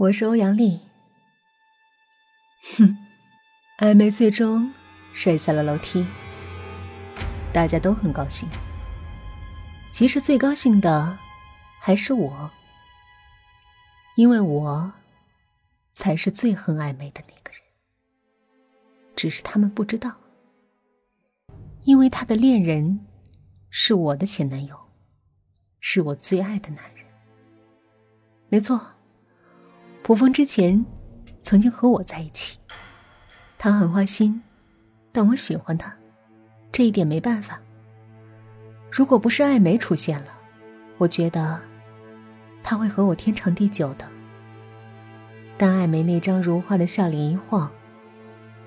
我是欧阳丽。哼，艾梅最终摔下了楼梯，大家都很高兴。其实最高兴的还是我，因为我才是最恨艾梅的那个人。只是他们不知道，因为他的恋人是我的前男友，是我最爱的男人。没错。卜风之前曾经和我在一起，他很花心，但我喜欢他，这一点没办法。如果不是艾梅出现了，我觉得他会和我天长地久的。但艾梅那张如花的笑脸一晃，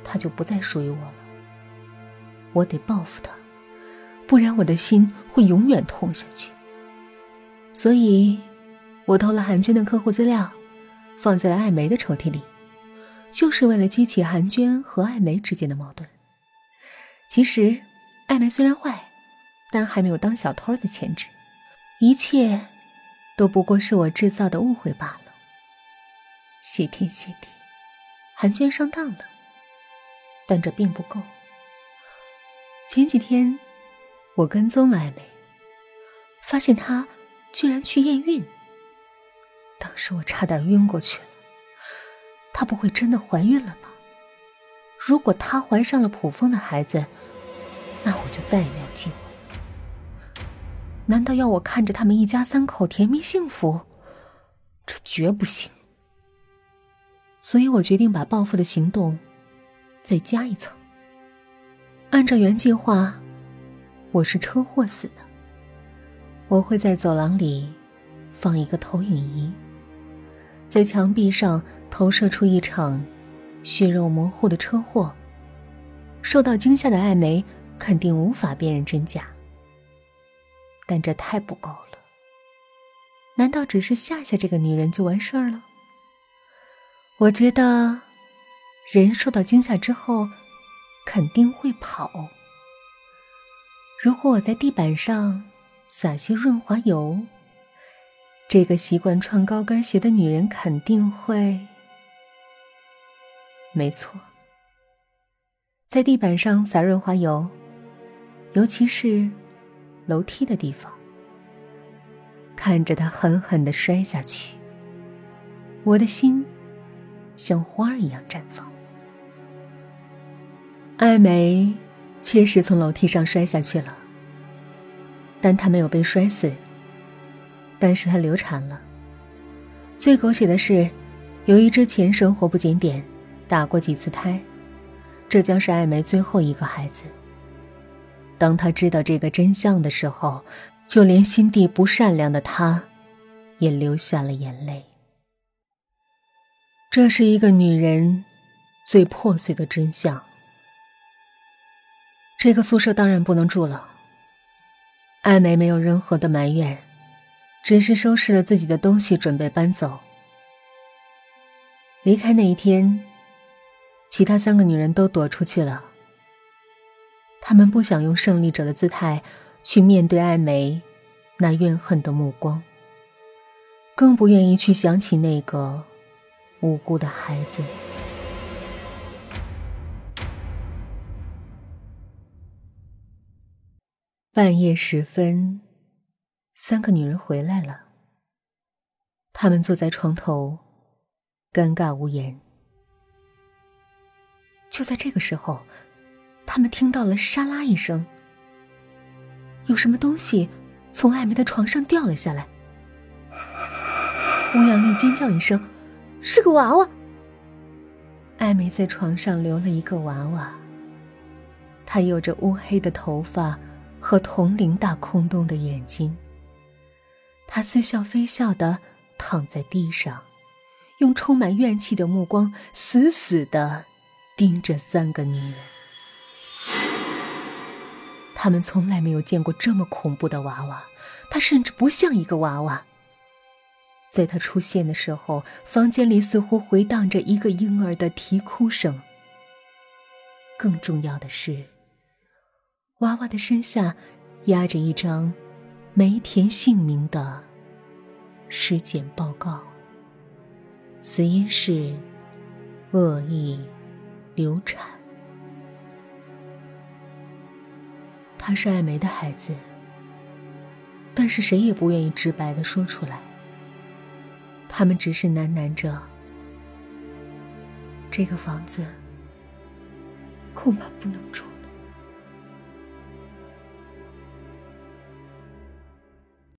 他就不再属于我了。我得报复他，不然我的心会永远痛下去。所以，我偷了韩军的客户资料。放在了艾梅的抽屉里，就是为了激起韩娟和艾梅之间的矛盾。其实，艾梅虽然坏，但还没有当小偷的潜质，一切都不过是我制造的误会罢了。谢天谢地，韩娟上当了，但这并不够。前几天，我跟踪了艾梅，发现她居然去验孕。可是我差点晕过去了。她不会真的怀孕了吧？如果她怀上了普风的孩子，那我就再也没有机会。难道要我看着他们一家三口甜蜜幸福？这绝不行。所以我决定把报复的行动再加一层。按照原计划，我是车祸死的。我会在走廊里放一个投影仪。在墙壁上投射出一场血肉模糊的车祸。受到惊吓的艾梅肯定无法辨认真假，但这太不够了。难道只是吓吓这个女人就完事儿了？我觉得，人受到惊吓之后肯定会跑。如果我在地板上撒些润滑油。这个习惯穿高跟鞋的女人肯定会，没错，在地板上撒润滑油，尤其是楼梯的地方，看着她狠狠的摔下去，我的心像花儿一样绽放。艾梅确实从楼梯上摔下去了，但她没有被摔死。但是她流产了。最狗血的是，由于之前生活不检点，打过几次胎，这将是艾梅最后一个孩子。当她知道这个真相的时候，就连心地不善良的她，也流下了眼泪。这是一个女人最破碎的真相。这个宿舍当然不能住了。艾梅没有任何的埋怨。只是收拾了自己的东西，准备搬走。离开那一天，其他三个女人都躲出去了。她们不想用胜利者的姿态去面对艾梅那怨恨的目光，更不愿意去想起那个无辜的孩子。半夜时分。三个女人回来了。他们坐在床头，尴尬无言。就在这个时候，他们听到了“沙拉”一声，有什么东西从艾梅的床上掉了下来。欧阳丽尖叫一声：“是个娃娃！”艾梅在床上留了一个娃娃。她有着乌黑的头发和铜铃大空洞的眼睛。他似笑非笑的躺在地上，用充满怨气的目光死死的盯着三个女人。他们从来没有见过这么恐怖的娃娃，他甚至不像一个娃娃。在他出现的时候，房间里似乎回荡着一个婴儿的啼哭声。更重要的是，娃娃的身下压着一张。没填姓名的尸检报告，死因是恶意流产。他是艾梅的孩子，但是谁也不愿意直白的说出来。他们只是喃喃着：“这个房子恐怕不能住。”